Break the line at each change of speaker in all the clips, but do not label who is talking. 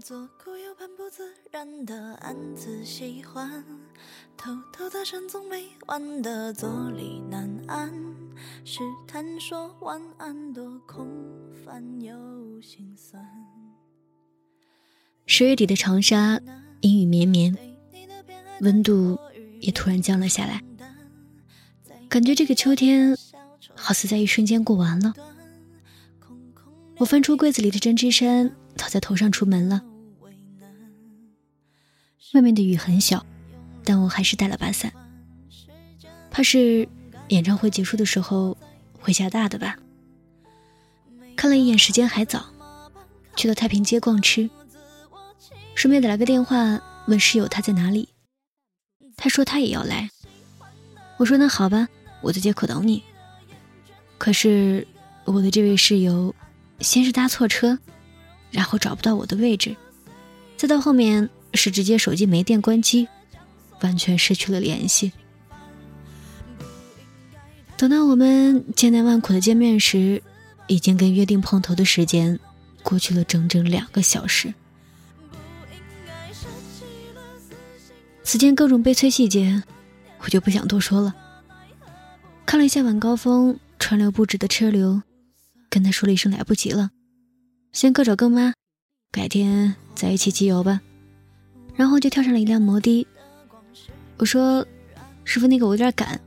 左顾右盼不自然的暗自喜欢，偷偷的深总没完的坐立难安，试探说晚安多空泛又心酸。
十月底的长沙阴雨绵绵，温度也突然降了下来，感觉这个秋天好似在一瞬间过完了。我翻出柜子里的针织衫。套在头上出门了。外面的雨很小，但我还是带了把伞，怕是演唱会结束的时候会下大的吧。看了一眼时间还早，去到太平街逛吃，顺便打了个电话问室友他在哪里。他说他也要来，我说那好吧，我在街口等你。可是我的这位室友先是搭错车。然后找不到我的位置，再到后面是直接手机没电关机，完全失去了联系。等到我们千难万苦的见面时，已经跟约定碰头的时间过去了整整两个小时。此间各种悲催细节，我就不想多说了。看了一下晚高峰川流不止的车流，跟他说了一声来不及了。先各找各妈，改天再一起集邮吧。然后就跳上了一辆摩的。我说：“师傅，那个我有点赶，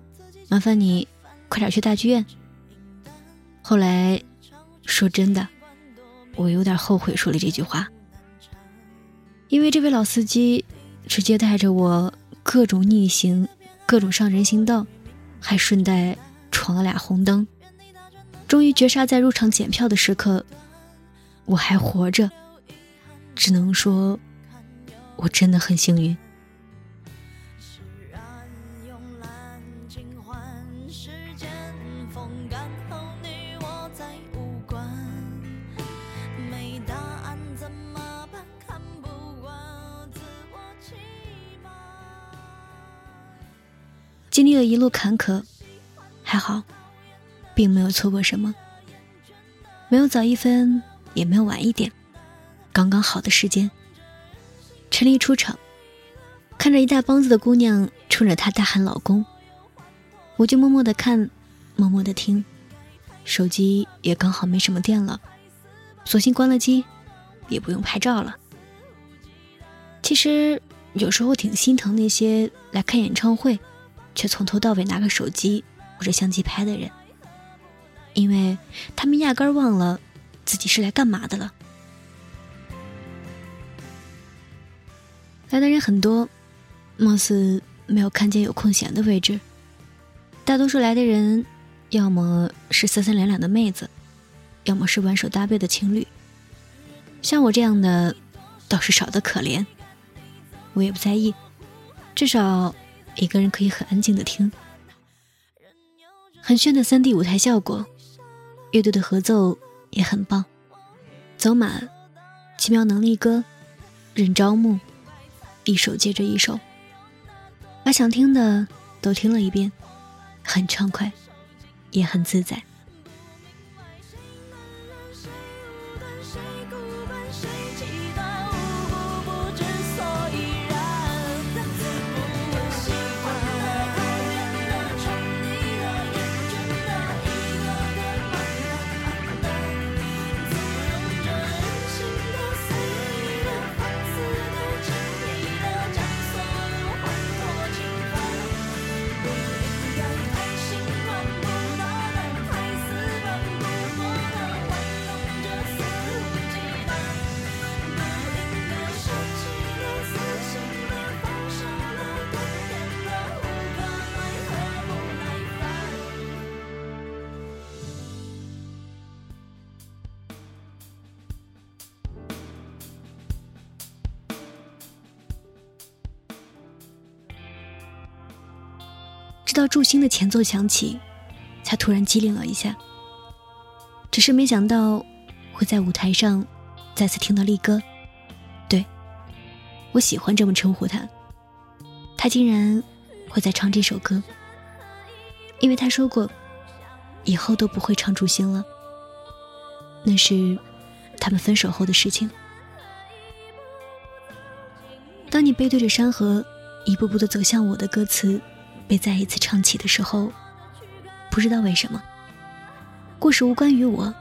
麻烦你快点去大剧院。”后来，说真的，我有点后悔说了这句话，因为这位老司机直接带着我各种逆行，各种上人行道，还顺带闯了俩红灯，终于绝杀在入场检票的时刻。我还活着，只能说，我真的很幸运。经历了一路坎坷，还好，并没有错过什么，没有早一分。也没有晚一点，刚刚好的时间。陈丽出场，看着一大帮子的姑娘冲着他大喊“老公”，我就默默的看，默默的听，手机也刚好没什么电了，索性关了机，也不用拍照了。其实有时候挺心疼那些来看演唱会，却从头到尾拿个手机或者相机拍的人，因为他们压根忘了。自己是来干嘛的了？来的人很多，貌似没有看见有空闲的位置。大多数来的人，要么是三三两两的妹子，要么是挽手搭背的情侣。像我这样的，倒是少得可怜。我也不在意，至少一个人可以很安静的听。很炫的三 D 舞台效果，乐队的合奏。也很棒，走马，奇妙能力歌，任朝暮，一首接着一首，把想听的都听了一遍，很畅快，也很自在。直到祝星的前奏响起，才突然机灵了一下。只是没想到会在舞台上再次听到力哥，对我喜欢这么称呼他。他竟然会在唱这首歌，因为他说过以后都不会唱祝星了，那是他们分手后的事情。当你背对着山河，一步步的走向我的歌词，被再一次唱起的时候，不知道为什么，故事无关于我，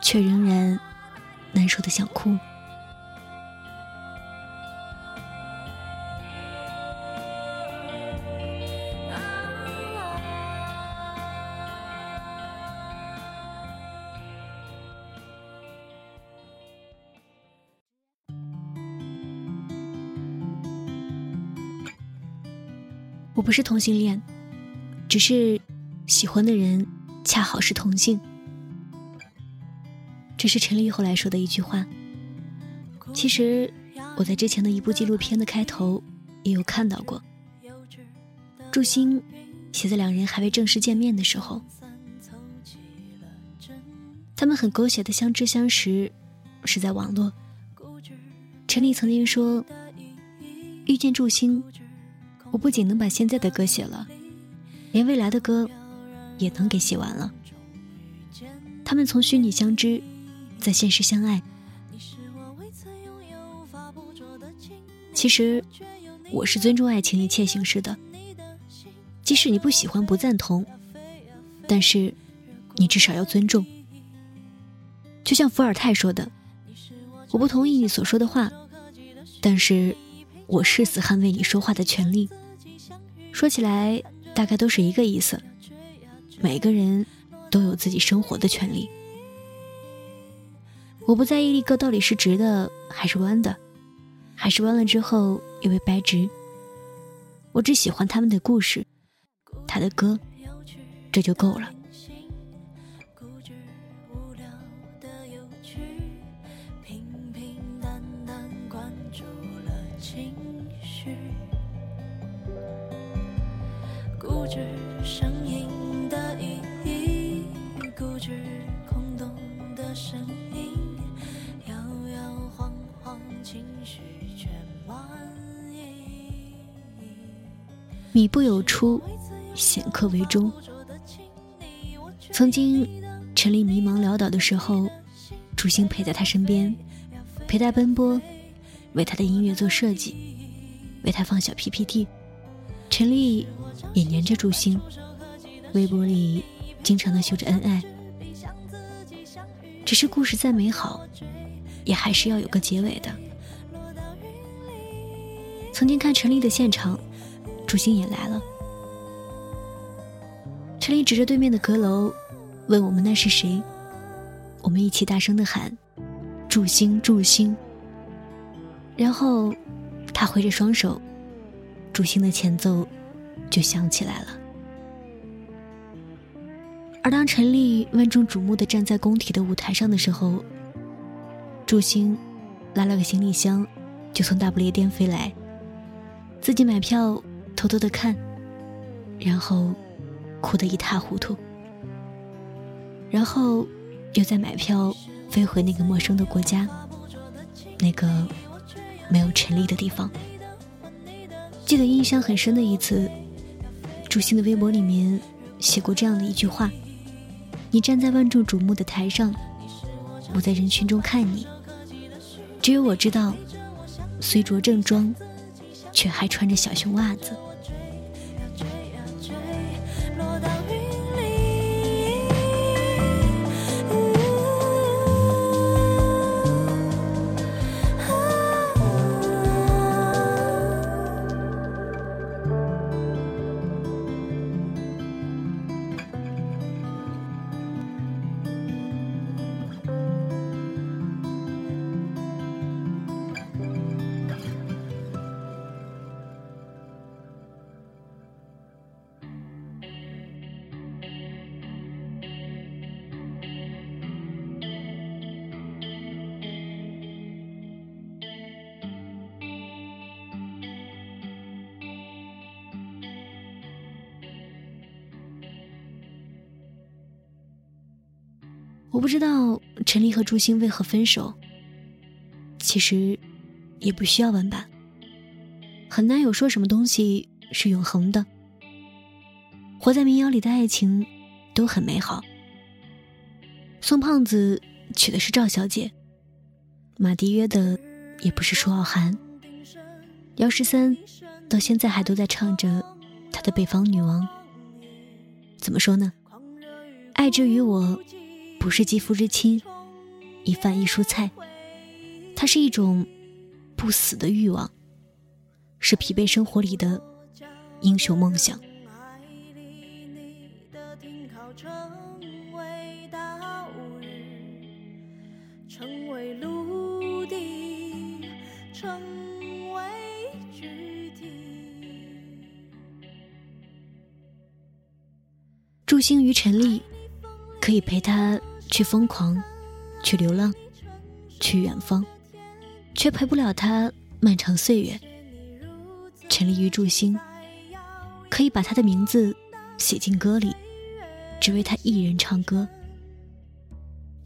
却仍然难受的想哭。我不是同性恋，只是喜欢的人恰好是同性。这是陈立后来说的一句话。其实我在之前的一部纪录片的开头也有看到过。祝星写在两人还未正式见面的时候，他们很狗血的相知相识是在网络。陈立曾经说，遇见祝星。我不仅能把现在的歌写了，连未来的歌也能给写完了。他们从虚拟相知，在现实相爱。其实，我是尊重爱情一切形式的，即使你不喜欢、不赞同，但是你至少要尊重。就像伏尔泰说的：“我不同意你所说的话，但是我誓死捍卫你说话的权利。”说起来，大概都是一个意思。每个人都有自己生活的权利。我不在意一个到底是直的还是弯的，还是弯了之后又被掰直。我只喜欢他们的故事，他的歌，这就够了。米不有出，显客为中。曾经，陈丽迷茫潦倒的时候，朱星陪在他身边，陪他奔波，为他的音乐做设计，为他放小 PPT。陈丽也黏着朱星，微博里经常的秀着恩爱。只是故事再美好，也还是要有个结尾的。曾经看陈丽的现场。祝星也来了。陈丽指着对面的阁楼，问我们那是谁。我们一起大声的喊：“祝星，祝星。”然后他挥着双手，祝星的前奏就响起来了。而当陈丽万众瞩目的站在工体的舞台上的时候，祝星拉了个行李箱，就从大不列颠飞来，自己买票。偷偷的看，然后哭得一塌糊涂，然后又在买票飞回那个陌生的国家，那个没有陈丽的地方。记得印象很深的一次，朱星的微博里面写过这样的一句话：“你站在万众瞩目的台上，我在人群中看你，只有我知道，虽着正装。”却还穿着小熊袜子。我不知道陈丽和朱星为何分手。其实，也不需要问吧。很难有说什么东西是永恒的。活在民谣里的爱情，都很美好。宋胖子娶的是赵小姐，马迪约的也不是舒傲寒。姚十三到现在还都在唱着他的《北方女王》。怎么说呢？爱之于我，不是肌肤之亲，一饭一蔬菜，它是一种不死的欲望，是疲惫生活里的英雄梦想。祝星于陈丽，可以陪他去疯狂，去流浪，去远方，却陪不了他漫长岁月。沉溺于祝星，可以把他的名字写进歌里，只为他一人唱歌，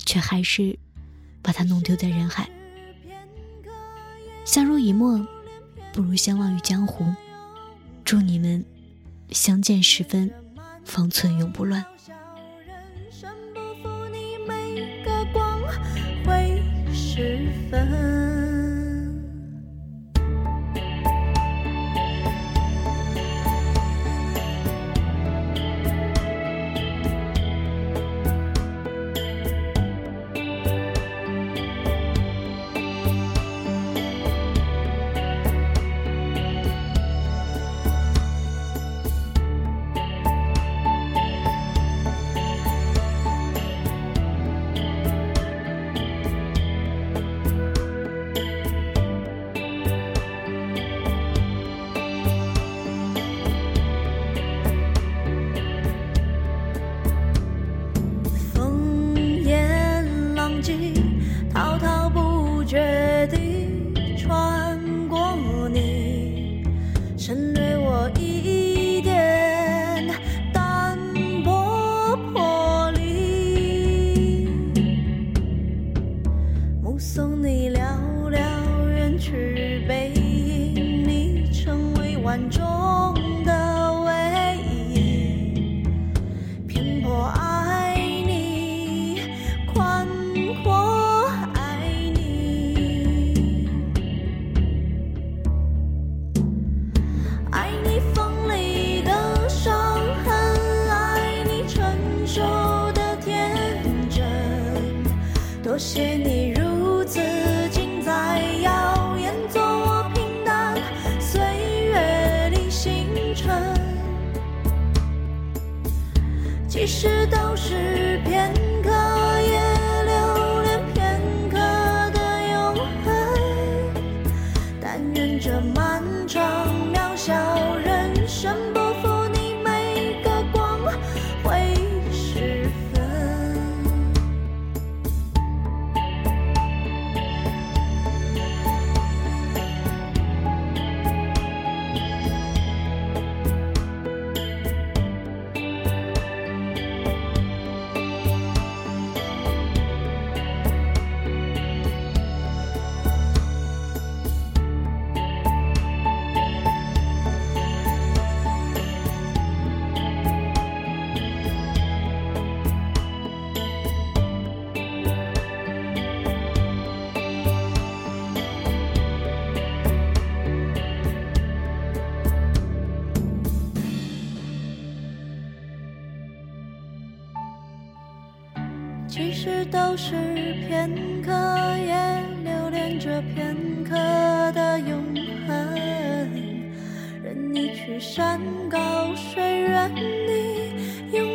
却还是把他弄丢在人海。相濡以沫，不如相忘于江湖。祝你们相见时分。方寸永不乱。
ฉัน 其实都是片刻，也留恋着片刻的永恒。任你去山高水远，你永。